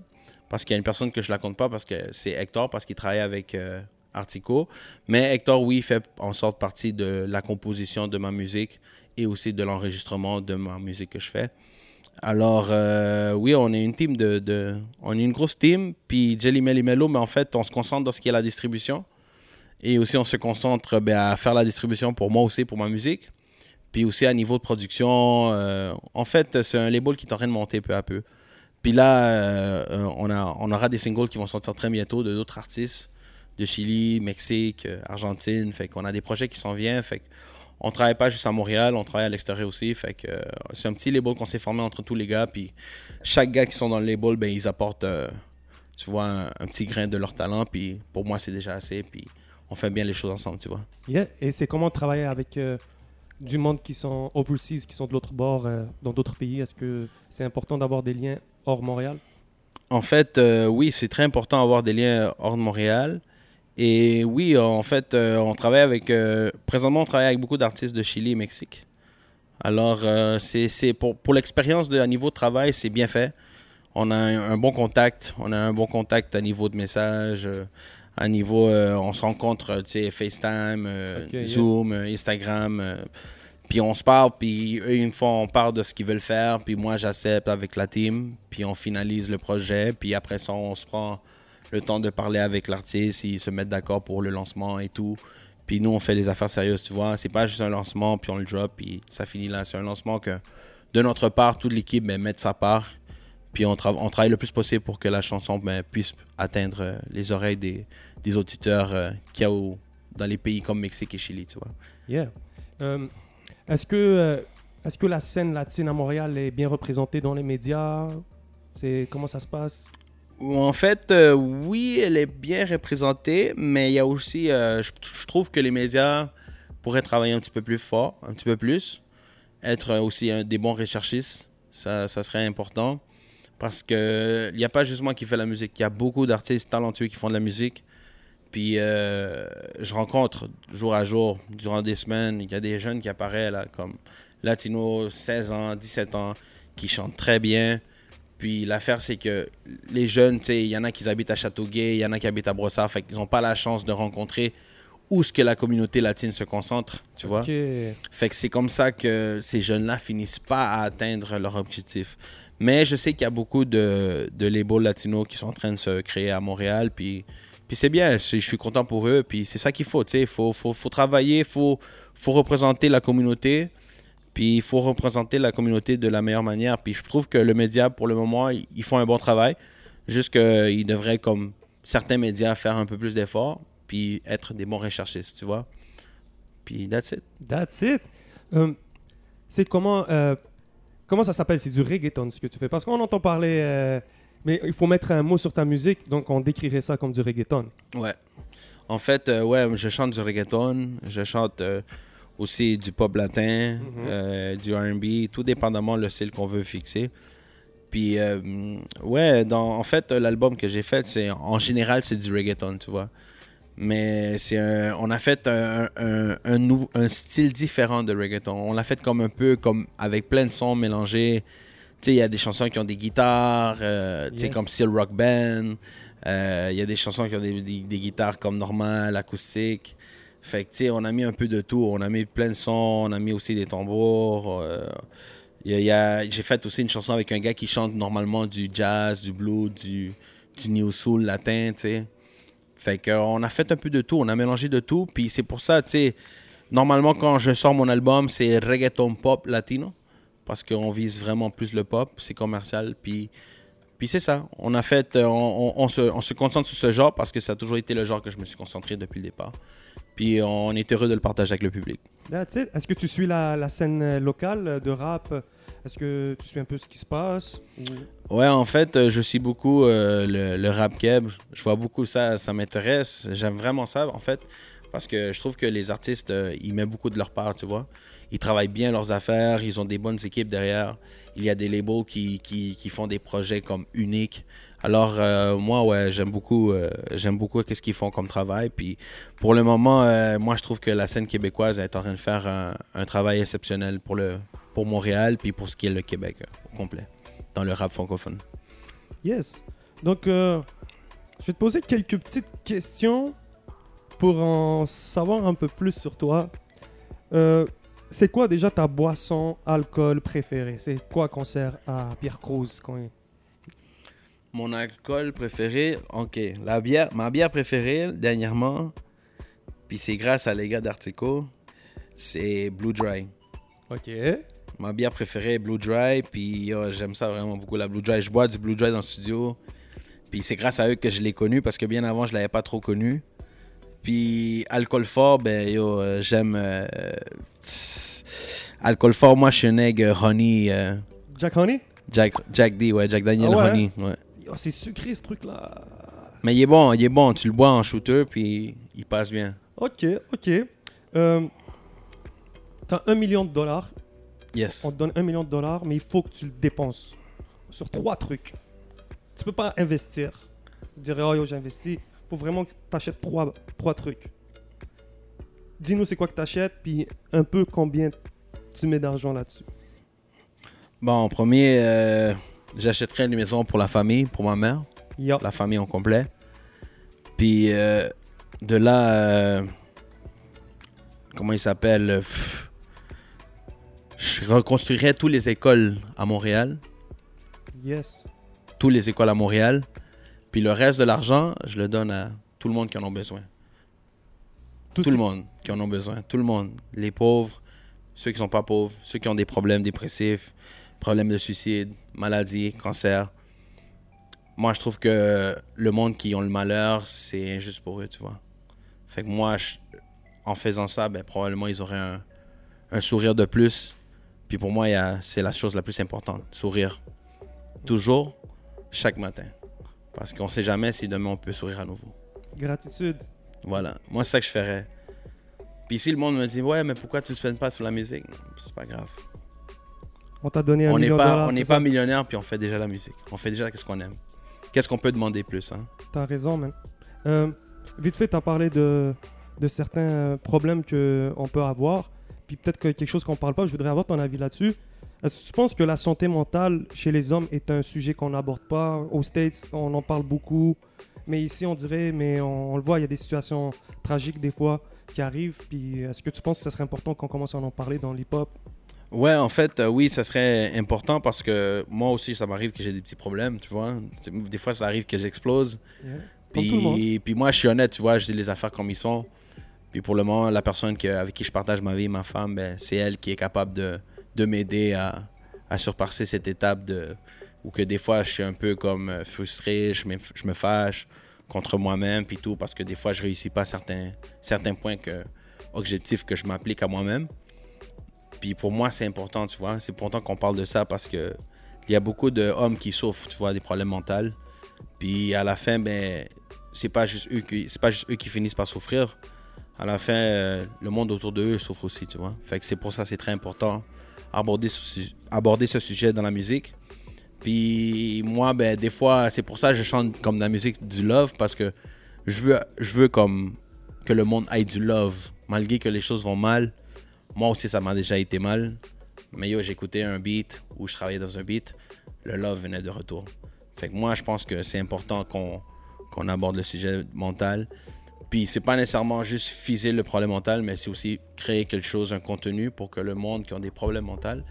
parce qu'il y a une personne que je la compte pas, parce que c'est Hector, parce qu'il travaille avec Artico. Mais Hector, oui, fait en sorte partie de la composition de ma musique et aussi de l'enregistrement de ma musique que je fais. Alors, euh, oui, on est une team de, On est une grosse team. Puis Jelly Melly Mello, mais en fait, on se concentre dans ce qui est la distribution. Et aussi, on se concentre ben, à faire la distribution pour moi aussi, pour ma musique. Puis aussi à niveau de production. Euh, en fait, c'est un label qui est en train de monter peu à peu. Puis là, euh, on, a, on aura des singles qui vont sortir très bientôt de d'autres artistes de Chili, Mexique, Argentine. Fait qu'on a des projets qui s'en viennent. Fait on travaille pas juste à Montréal, on travaille à l'extérieur aussi. Fait que euh, c'est un petit label qu'on s'est formé entre tous les gars. Puis chaque gars qui sont dans le label, ben, ils apportent, euh, tu vois, un, petit grain de leur talent. Puis pour moi, c'est déjà assez. Puis on fait bien les choses ensemble, tu vois. Yeah. Et c'est comment travailler avec euh, du monde qui sont overseas, qui sont de l'autre bord, dans d'autres pays? Est-ce que c'est important d'avoir des liens hors Montréal? En fait, oui, c'est très important d'avoir des liens hors de Montréal. Et oui, en fait, euh, on travaille avec. Euh, présentement, on travaille avec beaucoup d'artistes de Chili et Mexique. Alors, euh, c'est pour, pour l'expérience à niveau de travail, c'est bien fait. On a un, bon contact. On a un bon contact à niveau de message. à niveau, on se rencontre, tu sais, FaceTime, Zoom, Instagram. puis on se parle, puis eux, une fois, on parle de ce qu'ils veulent faire. Puis moi, j'accepte avec la team. Puis on finalise le projet. Puis après ça, on se prend le temps de parler avec l'artiste, ils se mettent d'accord pour le lancement et tout. Puis nous, on fait les affaires sérieuses, tu vois. C'est pas juste un lancement, puis on le drop, puis ça finit là. C'est un lancement que, de notre part, toute l'équipe ben, met sa part. Puis on, tra- on travaille le plus possible pour que la chanson ben, puisse atteindre euh, les oreilles des, des auditeurs euh, qu'il y a dans les pays comme Mexique et Chili, tu vois. Yeah. Euh, est-ce que, euh, est-ce que la scène latine à Montréal est bien représentée dans les médias? Comment ça se passe? En fait, euh, oui, elle est bien représentée, mais il y a aussi, euh, je, trouve que les médias pourraient travailler un petit peu plus fort, un petit peu plus, être aussi des bons recherchistes, ça, ça serait important, parce que il n'y a pas juste moi qui fais la musique, il y a beaucoup d'artistes talentueux qui font de la musique, puis euh, je rencontre jour à jour, durant des semaines, il y a des jeunes qui apparaissent là, comme Latino, 16 ans, 17 ans, qui chantent très bien. Puis l'affaire, c'est que les jeunes, tu sais, il y en a qui habitent à Châteauguay, il y en a qui habitent à Brossard, fait qu'ils n'ont pas la chance de rencontrer où ce que la communauté latine se concentre, tu vois. Fait que c'est comme ça que ces jeunes-là finissent pas à atteindre leur objectif. Mais je sais qu'il y a beaucoup de, de labels latinos qui sont en train de se créer à Montréal, puis, puis c'est bien, je, je suis content pour eux, puis c'est ça qu'il faut, tu sais, il faut, faut, faut travailler, il faut, faut représenter la communauté, puis il faut représenter la communauté de la meilleure manière, puis je trouve que le média, pour le moment, ils font un bon travail, juste qu'ils devraient, comme certains médias, faire un peu plus d'efforts, puis être des bons recherchistes, tu vois. Puis that's it. That's it. Euh, c'est comment, euh, comment ça s'appelle? C'est du reggaeton ce que tu fais Parce qu'on entend parler, euh, mais il faut mettre un mot sur ta musique, donc on décrirait ça comme du reggaeton. Ouais. En fait, euh, ouais, je chante du reggaeton, je chante aussi du pop latin, euh, du R&B, tout dépendamment le style qu'on veut fixer. Puis, euh, ouais, dans, en fait, l'album que j'ai fait, c'est en général, c'est du reggaeton, tu vois. Mais c'est on a fait un, un, un, nou- un style différent de reggaeton. On l'a fait comme un peu comme avec plein de sons mélangés. Tu sais, il y a des chansons qui ont des guitares, euh, tu sais, Yes. comme Steel Rock Band. Il y a des chansons qui ont des, des- des guitares comme normales, acoustiques. Fait que, tu sais, on a mis un peu de tout. On a mis plein de sons, on a mis aussi des tambours. euh, y a- J'ai fait aussi une chanson avec un gars qui chante normalement du jazz, du blues, du, du new soul latin, tu sais. Fait a fait un peu de tout, on a mélangé de tout. Puis c'est pour ça, tu sais, normalement quand je sors mon album, c'est reggaeton pop latino. Parce qu'on vise vraiment plus le pop, c'est commercial. Puis, puis c'est ça, on a fait, euh, on, on- on se, on se concentre sur ce genre parce que ça a toujours été le genre que je me suis concentré depuis le départ. Puis on est heureux de le partager avec le public. That's it. Est-ce que tu suis la, la scène euh, locale euh, de rap? Est-ce que tu suis un peu ce qui se passe? Ou- Ouais, en fait, euh, je suis beaucoup euh, le, le rap keb. Je vois beaucoup ça, ça m'intéresse. J'aime vraiment ça, en fait, parce que je trouve que les artistes, euh, ils mettent beaucoup de leur part, tu vois. Ils travaillent bien leurs affaires, ils ont des bonnes équipes derrière. Il y a des labels qui, qui, qui font des projets comme uniques. Alors, euh, moi, ouais, j'aime beaucoup, euh, j'aime beaucoup ce qu'ils font comme travail. Puis, pour le moment, euh, moi, je trouve que la scène québécoise est en train de faire un, travail exceptionnel pour, le, pour Montréal, puis pour ce qui est le Québec au complet, dans le rap francophone. Yes. Donc, je vais te poser quelques petites questions pour en savoir un peu plus sur toi. C'est quoi déjà ta boisson alcool préférée? C'est quoi qu'on sert à Pierre Cruz quand il- Mon alcool préféré, ok. La bière, ma bière préférée dernièrement, puis c'est grâce à les gars d'Artico, c'est Blue Dry. Ok. Ma bière préférée est Blue Dry, puis yo, j'aime ça vraiment beaucoup la Blue Dry. Je bois du Blue Dry dans le studio, puis c'est grâce à eux que je l'ai connu parce que bien avant je l'avais pas trop connu. Puis alcool fort, ben yo, euh, j'aime euh, alcool fort. Moi je suis un egg honey, euh, Jack Honey? Jack, Jack D, ouais, Jack Daniel Ah ouais? honey, ouais. Yo, C'est sucré ce truc-là. Mais il est bon, il est bon. Tu le bois en shooter, puis il passe bien. Ok, ok. Euh, T'as un million de dollars. Yes. On te donne un million de dollars, mais il faut que tu le dépenses sur trois trucs. Tu peux pas investir. Dire, oh yo, j'ai investi. Il faut vraiment que tu achètes trois, trois trucs. Dis-nous c'est quoi que tu achètes, puis un peu combien tu mets d'argent là-dessus. Bon, premier, euh, j'achèterai une maison pour la famille, pour ma mère, la famille en complet. Puis euh, de là, euh, comment il s'appelle euh, pff, Je reconstruirai toutes les écoles à Montréal, Yes. toutes les écoles à Montréal. Puis le reste de l'argent, je le donne à tout le monde qui en a besoin. Tout, le monde qui en ont besoin. Tout le monde. Les pauvres, ceux qui sont pas pauvres, ceux qui ont des problèmes dépressifs, problèmes de suicide, maladies, cancer. Moi, je trouve que le monde qui ont le malheur, c'est injuste pour eux, tu vois. Fait que moi, je- en faisant ça, ben, probablement, ils auraient un, un sourire de plus. Puis pour moi, c'est la chose la plus importante, sourire. Toujours, chaque matin. Parce qu'on sait jamais si demain on peut sourire à nouveau. Gratitude. Voilà, moi c'est ça que je ferais. Puis si le monde me dit ouais mais pourquoi tu ne spends pas sur la musique, c'est pas grave. On t'a donné un On n'est million de pas, dollars. on n'est pas millionnaire puis on fait déjà la musique. On fait déjà qu'est-ce qu'on aime. Qu'est-ce qu'on peut demander plus hein? T'as raison, man. Euh, vite fait, t'as parlé de, de certains euh, problèmes qu'on peut avoir. Puis peut-être que quelque chose qu'on parle pas, je voudrais avoir ton avis là-dessus. Est-ce que tu penses que la santé mentale chez les hommes est un sujet qu'on n'aborde pas? Aux States, on en parle beaucoup. Mais ici, on dirait, mais on, on le voit, il y a des situations tragiques des fois qui arrivent. Puis est-ce que tu penses que ce serait important qu'on commence à en parler dans l'hip-hop? Ouais, en fait, euh, oui, ça serait important parce que moi aussi, ça m'arrive que j'ai des petits problèmes, tu vois. Des fois, ça arrive que j'explose. Puis, puis moi, je suis honnête, tu vois, je dis les affaires comme ils sont. Puis pour le moment, la personne que- avec qui je partage ma vie, ma femme, ben, c'est elle qui est capable de, de m'aider à, à surpasser cette étape de où que des fois, je suis un peu comme euh, frustré, je me, je me fâche contre moi-même, puis tout, parce que des fois, je réussis pas certains, certains points que, objectifs que je m'applique à moi-même. Puis pour moi, c'est important, tu vois. C'est important qu'on parle de ça parce que il y a beaucoup d'hommes qui souffrent, tu vois, des problèmes mentaux. Puis à la fin, ben, c'est pas juste eux qui, pas juste eux qui finissent par souffrir. À la fin, euh, le monde autour de eux souffre aussi, tu vois. Fait que c'est pour ça c'est très important aborder ce, aborder ce sujet dans la musique. Puis moi, ben, des fois, c'est pour ça que je chante comme de la musique du love parce que je veux, je veux comme que le monde ait du love. Malgré que les choses vont mal, moi aussi, ça m'a déjà été mal. Mais yo, j'écoutais un beat ou je travaillais dans un beat, le love venait de retour. Fait que moi, je pense que c'est important qu'on aborde le sujet mental. Puis c'est pas nécessairement juste fiser le problème mental, mais c'est aussi créer quelque chose, un contenu pour que le monde qui a des problèmes mentaux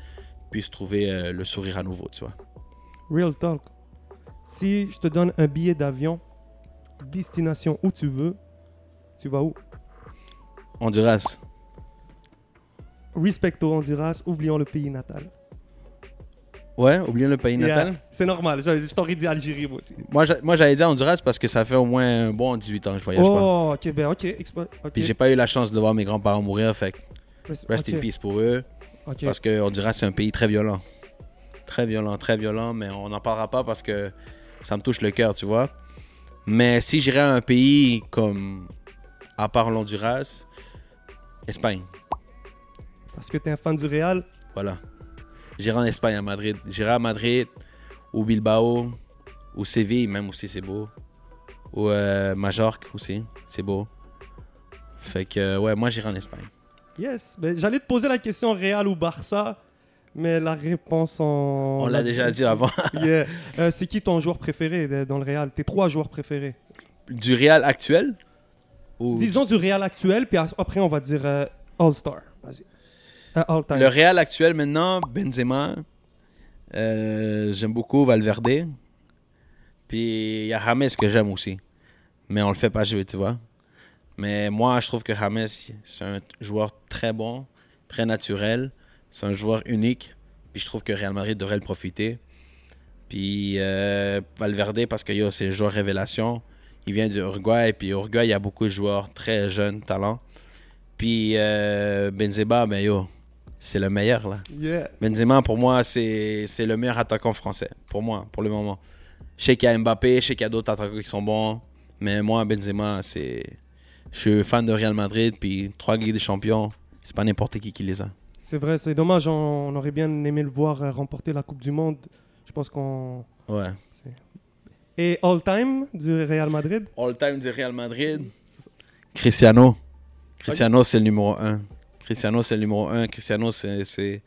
puisse trouver euh, le sourire à nouveau, tu vois. Real talk. Si je te donne un billet d'avion, destination où tu veux, tu vas où? Honduras. Respecto Honduras, oublions le pays natal. Ouais, oublions le pays natal. Yeah, C'est normal, je, je t'aurais dit Algérie moi aussi. Moi, j'a- moi, j'allais dire Honduras parce que ça fait au moins un bon 18 ans que je voyage pas. Oh, ok, ben ok. expo- ok. Puis j'ai pas eu la chance de voir mes grands-parents mourir, fait rest ok, in peace pour eux. ok. Parce que Honduras, c'est un pays très violent. Très violent, très violent, mais on n'en parlera pas parce que ça me touche le cœur, tu vois. Mais si j'irais à un pays comme, à part l'Honduras, Espagne, Parce que t'es un fan du Real? voilà. J'irai en Espagne, à Madrid. J'irai à Madrid, ou Bilbao, ou Séville, même aussi, c'est beau. Ou euh, Majorque aussi, c'est beau. Fait que, ouais, moi, j'irai en Espagne. Yes. Ben, J'allais te poser la question Real ou Barça, mais la réponse en. On l'a déjà dit avant. Yeah. Euh, c'est qui ton joueur préféré dans le Real? Tes trois joueurs préférés? Du Real actuel ou Disons du Real actuel, puis après on va dire euh, All-Star. Vas-y. Le Real actuel maintenant, Benzema. euh, j'aime beaucoup Valverde. Puis il y a James que j'aime aussi. Mais on le fait pas jouer, tu vois. Mais moi, je trouve que James, c'est un joueur très bon, très naturel. C'est un joueur unique. Puis je trouve que Real Madrid devrait le profiter. Puis euh, Valverde, parce que c'est un joueur révélation. Il vient du Uruguay. Puis Uruguay, il y a beaucoup de joueurs très jeunes, talents. Puis euh, Benzema, ben yo, c'est le meilleur là. Yeah. Benzema, pour moi, c'est le meilleur attaquant français. Pour moi, pour le moment. Je sais qu'il y a Mbappé, je sais qu'il y a d'autres attaquants qui sont bons. Mais moi, Benzema, c'est. Je suis fan de Real Madrid, puis trois Ligues des Champions, c'est pas n'importe qui qui les a. C'est vrai, c'est dommage. On, on aurait bien aimé le voir euh, remporter la Coupe du Monde. Je pense qu'on. Ouais. Et All-Time du Real Madrid? All-time du Real Madrid. Cristiano. Cristiano, c'est le numéro un. Cristiano, c'est le numéro un. Cristiano, c'est.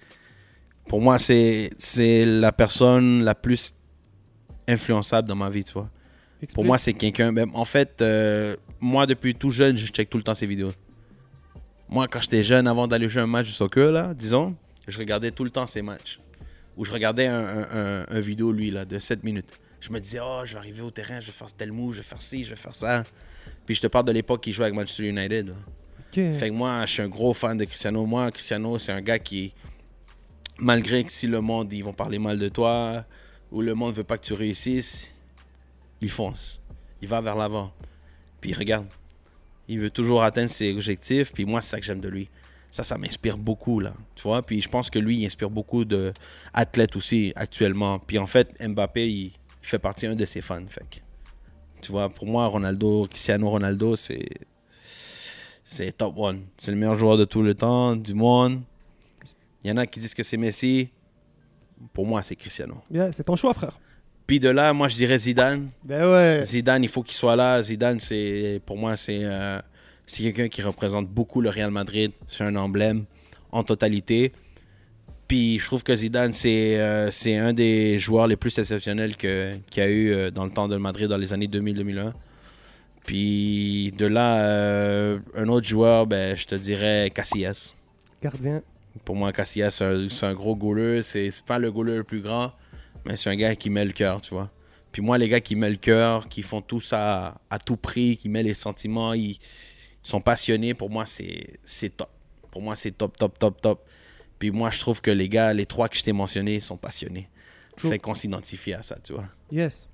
Pour moi, c'est c'est la personne la plus influençable dans ma vie, tu vois. Pour moi, c'est quelqu'un. ben, en fait, euh, moi, depuis tout jeune, je check tout le temps ses vidéos. Moi, quand j'étais jeune, avant d'aller jouer un match de soccer, là, disons, je regardais tout le temps ses matchs. Ou je regardais un, un- un- un vidéo, lui, là, de 7 minutes. Je me disais, oh, je vais arriver au terrain, je vais faire tel move, je vais faire ci, je vais faire ça. Puis je te parle de l'époque qu'il jouait avec Manchester United. là. Fait que moi, je suis un gros fan de Cristiano. Moi, Cristiano, c'est un gars qui, malgré que si le monde, ils vont parler mal de toi, ou le monde veut pas que tu réussisses, il fonce. Il va vers l'avant. Puis regarde, il veut toujours atteindre ses objectifs. Puis moi, c'est ça que j'aime de lui. Ça, ça m'inspire beaucoup, là. Tu vois? Puis je pense que lui, il inspire beaucoup d'athlètes aussi, actuellement. Puis en fait, Mbappé, il, fait partie d'un de ses fans. Fait que, tu vois, pour moi, Ronaldo, Cristiano Ronaldo, c'est. C'est top one. C'est le meilleur joueur de tout le temps, du monde. Il y en a qui disent que c'est Messi. Pour moi, c'est Cristiano. C'est ton choix, frère. Puis de là, moi, je dirais Zidane. Ben ouais. Zidane, il faut qu'il soit là. Zidane, c'est pour moi, c'est euh, c'est quelqu'un qui représente beaucoup le Real Madrid. C'est un emblème en totalité. Puis je trouve que Zidane, c'est euh, un des joueurs les plus exceptionnels qu'il y a eu euh, dans le temps de Madrid dans les années 2000-2001. Puis de là, euh, un autre joueur, ben, je te dirais Casillas. Gardien. Pour moi, Casillas, c'est un, gros goaler. C'est pas le goaler le plus grand, mais c'est un gars qui met le cœur, tu vois. Puis moi, les gars qui mettent le cœur, qui font tout ça à, tout prix, qui mettent les sentiments, ils, sont passionnés, pour moi, c'est c'est top. Pour moi, c'est top, top, top, top. Puis moi, je trouve que les gars, les trois que je t'ai mentionnés, sont passionnés. True. Fait qu'on s'identifie à ça, tu vois. Yes.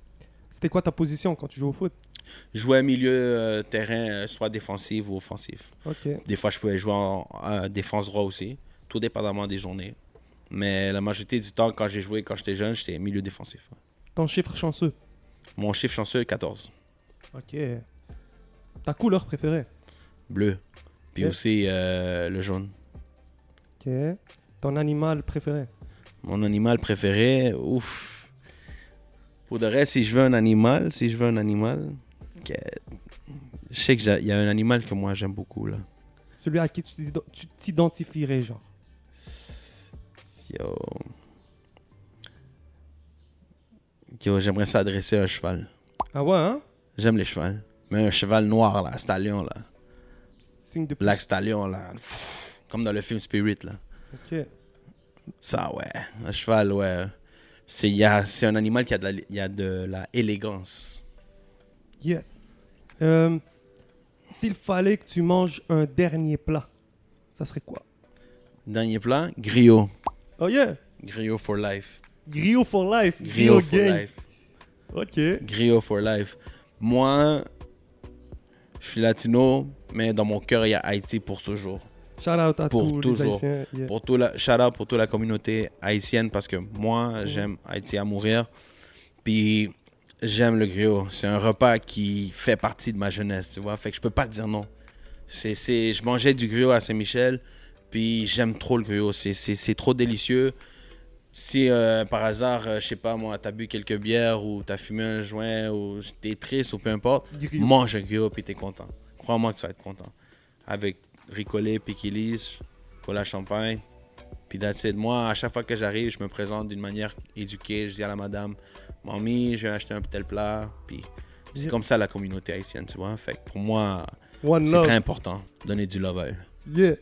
C'était quoi ta position quand tu joues au foot? Jouer milieu euh, terrain, euh, soit défensif ou offensif. Des fois, je pouvais jouer en, en défense droit aussi, tout dépendamment des journées. Mais la majorité du temps, quand j'ai joué, quand j'étais jeune, j'étais milieu défensif. Ton chiffre chanceux? Mon chiffre chanceux, 14. Ok. Ta couleur préférée? Bleu. Puis aussi euh, le jaune. Ok. Ton animal préféré? Mon animal préféré, ouf. Pour de reste, si je veux un animal, si je veux un animal, que- je sais qu'il y a un animal que moi j'aime beaucoup là. Celui à qui tu t'id- tu t'identifierais, genre? Yo. Yo, j'aimerais s'adresser à un cheval. Ah ouais, hein? J'aime les chevals. Mais un cheval noir là, stallion là. Signe de. Black Stallion là. Pff, Comme dans le film Spirit là. Ok. Ça ouais. Un cheval ouais. C'est un animal qui a de la, il y a de la élégance. Yeah. Euh, S'il fallait que tu manges un dernier plat, ça serait quoi? Dernier plat, griot. Oh yeah Griot for life. Griot for life. Griot Griot for gang. life. Ok. Griot for life. Moi, je suis latino, mais dans mon cœur, il y a Haïti pour toujours. Shout out à Pour tous toujours. les Haïtiens. Yeah. Pour tout la, shout out pour toute la communauté haïtienne parce que moi, j'aime Haïti à mourir. Puis j'aime le griot. C'est un repas qui fait partie de ma jeunesse, tu vois. Fait que je peux pas te dire non. C'est, c'est, je mangeais du griot à Saint-Michel, puis j'aime trop le griot. C'est, c'est, c'est trop délicieux. Si euh, par hasard, euh, je sais pas moi, t'as bu quelques bières ou t'as fumé un joint ou t'es triste ou peu importe, Griot. mange un griot puis t'es content. Crois-moi que tu vas être content. Avec ricolé, piquilis, cola champagne, puis that's it. Moi, à chaque fois que j'arrive, je me présente d'une manière éduquée. Je dis à la madame, mamie, je vais acheter un tel plat. Puis c'est Yeah. comme ça la communauté haïtienne, tu vois. Fait que pour moi, c'est très important. Donner du love à eux. Yeah.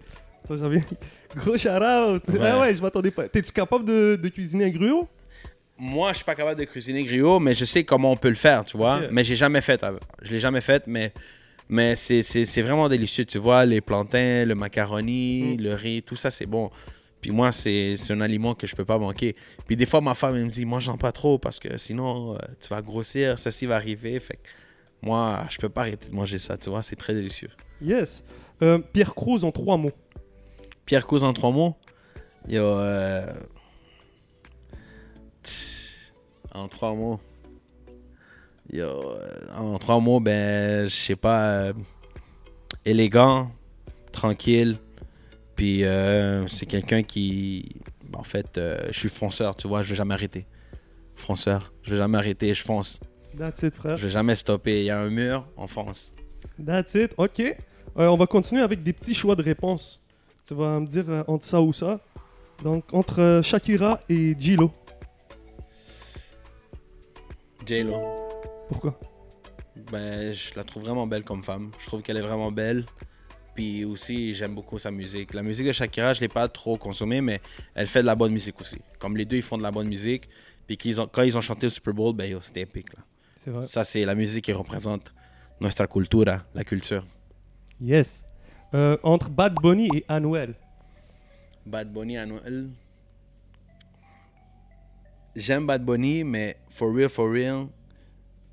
J'en viens. Gros shout out. Ouais. Ah ouais, je m'attendais pas. T'es-tu capable de, de cuisiner un gruau Moi, je suis pas capable de cuisiner griot, mais je sais comment on peut le faire, tu vois. Ok. Mais j'ai jamais fait. Je l'ai jamais fait, mais mais c'est- c'est c'est vraiment délicieux, tu vois. Les plantains, le macaroni, Mm. le riz, tout ça, c'est bon. Puis moi, c'est c'est un aliment que je peux pas manquer. Puis des fois, ma femme, elle me dit, mange-en pas trop parce que sinon, euh, tu vas grossir, ceci va arriver. Fait que moi, je peux pas arrêter de manger ça, tu vois. C'est très délicieux. Yes. Euh, Pierre Cruz en trois mots. Pierre Cousin en trois mots. Yo, euh, tch, En trois mots. Yo, en trois mots, ben, je sais pas. élégant, tranquille. Puis euh, c'est quelqu'un qui. ben, en fait, euh, je suis fonceur, tu vois, je vais jamais arrêter. Fonceur, je vais jamais arrêter, je fonce. That's it, frère. Je vais jamais stopper. Il y a un mur, on fonce. That's it. Ok. Euh, on va continuer avec des petits choix de réponse. Tu vas me dire entre ça ou ça. Donc, entre Shakira et Gilo. J-Lo. Pourquoi? Ben, je la trouve vraiment belle comme femme. Je trouve qu'elle est vraiment belle. Puis aussi, j'aime beaucoup sa musique. La musique de Shakira, je l'ai pas trop consommée, mais elle fait de la bonne musique aussi. Comme les deux, ils font de la bonne musique. Puis qu'ils ont, quand ils ont chanté au Super Bowl, ben, c'était épique. Là. Vrai. Ça, c'est la musique qui représente notre culture, la culture. Yes. Euh, entre Bad Bunny et Anuel. Bad Bunny Noël. J'aime Bad Bunny, mais for real, for real,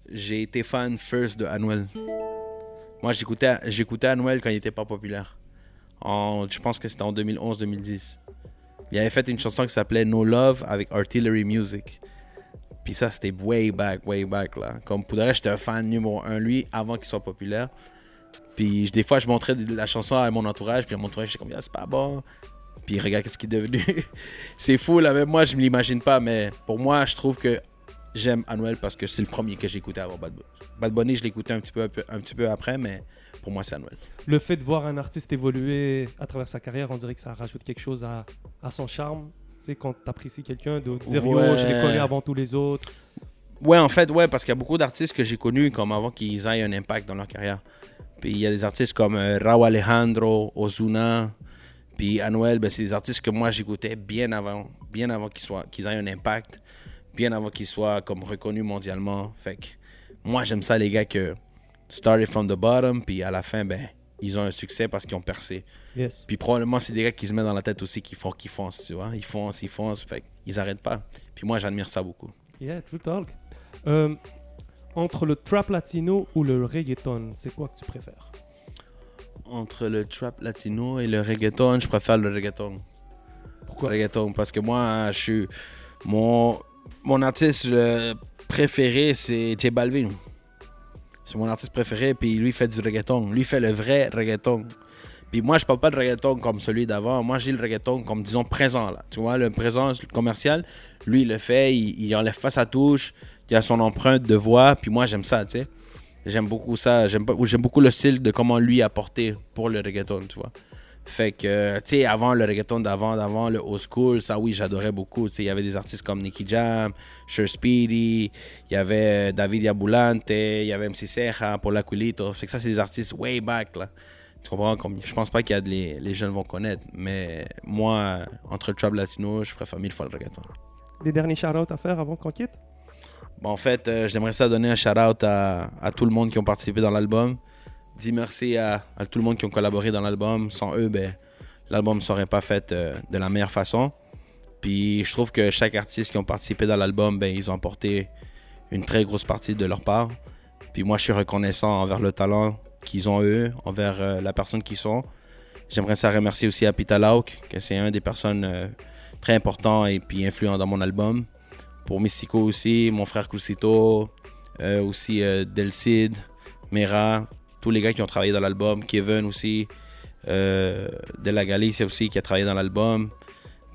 j'ai été fan first de Anuel. Moi, j'écoutais, j'écoutais Anuel quand il était pas populaire. Je pense que c'était en 2011-2010. Il avait fait une chanson qui s'appelait No Love avec Artillery Music. Puis ça, c'était way back, way back, là. Comme pour j'étais un fan numéro un, lui, avant qu'il soit populaire. Puis des fois, je montrais la chanson à mon entourage, puis mon entourage, j'étais comme, Ah, c'est pas bon. Puis regarde ce qu'il est devenu. c'est fou, là, même moi, je me l'imagine pas, mais pour moi, je trouve que j'aime Anuel parce que c'est le premier que j'ai écouté avant Bad Bunny. Bad Bunny, je l'écoutais un, petit peu- un petit peu après, mais pour moi, c'est Anuel. Le fait de voir un artiste évoluer à travers sa carrière, on dirait que ça rajoute quelque chose à, à son charme. Tu sais, quand t'apprécies quelqu'un, de dire yo, Ouais. je l'ai connu avant tous les autres. Ouais, en fait, ouais, parce qu'il y a beaucoup d'artistes que j'ai connus comme avant qu'ils aient un impact dans leur carrière. Puis il y a des artistes comme euh, Raúl Alejandro, Ozuna, puis Anuel, ben, c'est des artistes que moi j'écoutais bien avant, bien avant qu'ils soient, qu'ils aient un impact, bien avant qu'ils soient comme reconnus mondialement. Fait que moi j'aime ça les gars que started from the bottom, puis à la fin ben ils ont un succès parce qu'ils ont percé. Yes. Puis probablement c'est des gars qui se mettent dans la tête aussi qu'ils font, qu'ils foncent, tu vois, ils foncent, ils foncent, fait qu'ils arrêtent pas. Puis moi j'admire ça beaucoup. Yeah, true talk. Euh, entre le trap latino ou le reggaeton, c'est quoi que tu préfères? Entre le trap latino et le reggaeton, je préfère le reggaeton. Pourquoi? Reggaeton, parce que moi, je suis. Mon, mon artiste préféré, c'est Balvin. C'est mon artiste préféré, puis lui fait du reggaeton. Lui fait le vrai reggaeton. Puis moi, je parle pas de reggaeton comme celui d'avant. Moi, j'ai le reggaeton comme, disons, présent, là. Tu vois, le présent commercial, lui, le fait, il, il enlève pas sa touche, il a son empreinte de voix, puis moi, j'aime ça, tu sais. J'aime beaucoup ça. J'aime beaucoup le style de comment lui a porté pour le reggaeton, tu vois. Fait que, tu sais, avant le reggaeton d'avant, d'avant, le old school, ça oui, j'adorais beaucoup. Tu sais, il y avait des artistes comme Nicky Jam, Sure Speedy, il y avait euh, David Yabulante, il y avait MC Serra, Paul Aquilito. Fait que ça, c'est des artistes way back, là. Tu comprends? Comme, je pense pas qu'il y a de les, les jeunes vont connaître, mais moi, entre le trap latino, je préfère mille fois le reggaeton. Des derniers shout-outs à faire avant qu'on quitte? Bon, en fait, euh, j'aimerais ça donner un shout-out à, à tout le monde qui ont participé dans l'album. Dis merci à, tout le monde qui ont collaboré dans l'album. Sans eux, ben, l'album ne serait pas fait euh, de la meilleure façon. Puis je trouve que chaque artiste qui ont participé dans l'album, ben, ils ont apporté une très grosse partie de leur part. Puis moi, je suis reconnaissant envers le talent qu'ils ont eux, envers euh, la personne qu'ils sont. J'aimerais ça remercier aussi à Pita Lauk, que c'est un des personnes euh, très importants et puis influents dans mon album. Pour Mystico aussi, mon frère euh, aussi Delcid, Mera, tous les gars qui ont travaillé dans l'album, Kevin aussi, euh, de la Galicia aussi qui a travaillé dans l'album.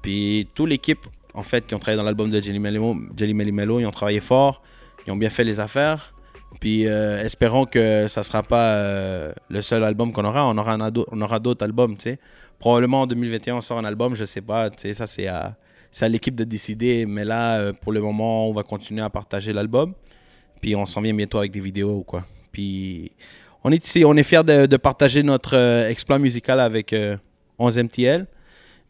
Puis toute l'équipe en fait qui ont travaillé dans l'album de Jelly Mello, Mello, ils ont travaillé fort, ils ont bien fait les affaires. Puis euh, espérons que ça sera pas euh, le seul album qu'on aura, on aura, on aura d'autres albums, tu sais. Probablement en 2021 on sort un album, je sais pas, tu sais, ça c'est à, à l'équipe de décider, mais là euh, pour le moment on va continuer à partager l'album. Puis on s'en vient bientôt avec des vidéos quoi. Puis on est ici, on est fiers de, de partager notre euh, exploit musical avec euh, 11MTL.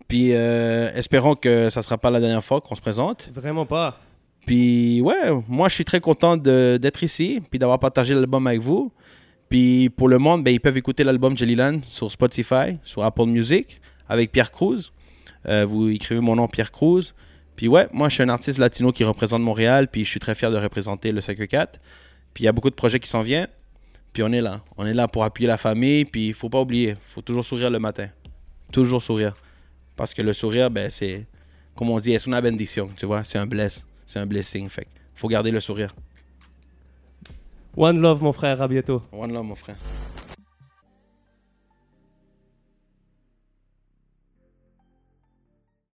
Puis euh, espérons que ça sera pas la dernière fois qu'on se présente. Vraiment pas. Puis ouais, moi je suis très content d'être ici, puis d'avoir partagé l'album avec vous. Puis pour le monde, ben, ils peuvent écouter l'album Jellyland sur Spotify, sur Apple Music, avec Pierre Cruz. Euh, vous écrivez mon nom Pierre Cruz. Puis ouais, moi je suis un artiste latino qui représente Montréal, puis je suis très fier de représenter le 5-4. Puis il y a beaucoup de projets qui s'en viennent. Puis on est là. On est là pour appuyer la famille, puis il faut pas oublier, faut toujours sourire le matin. Toujours sourire. Parce que le sourire, ben, c'est, comme on dit, c'est une bendition, tu vois, c'est un bless, c'est un blessing. Fait faut garder le sourire. One love, mon frère. À bientôt. One love, mon frère.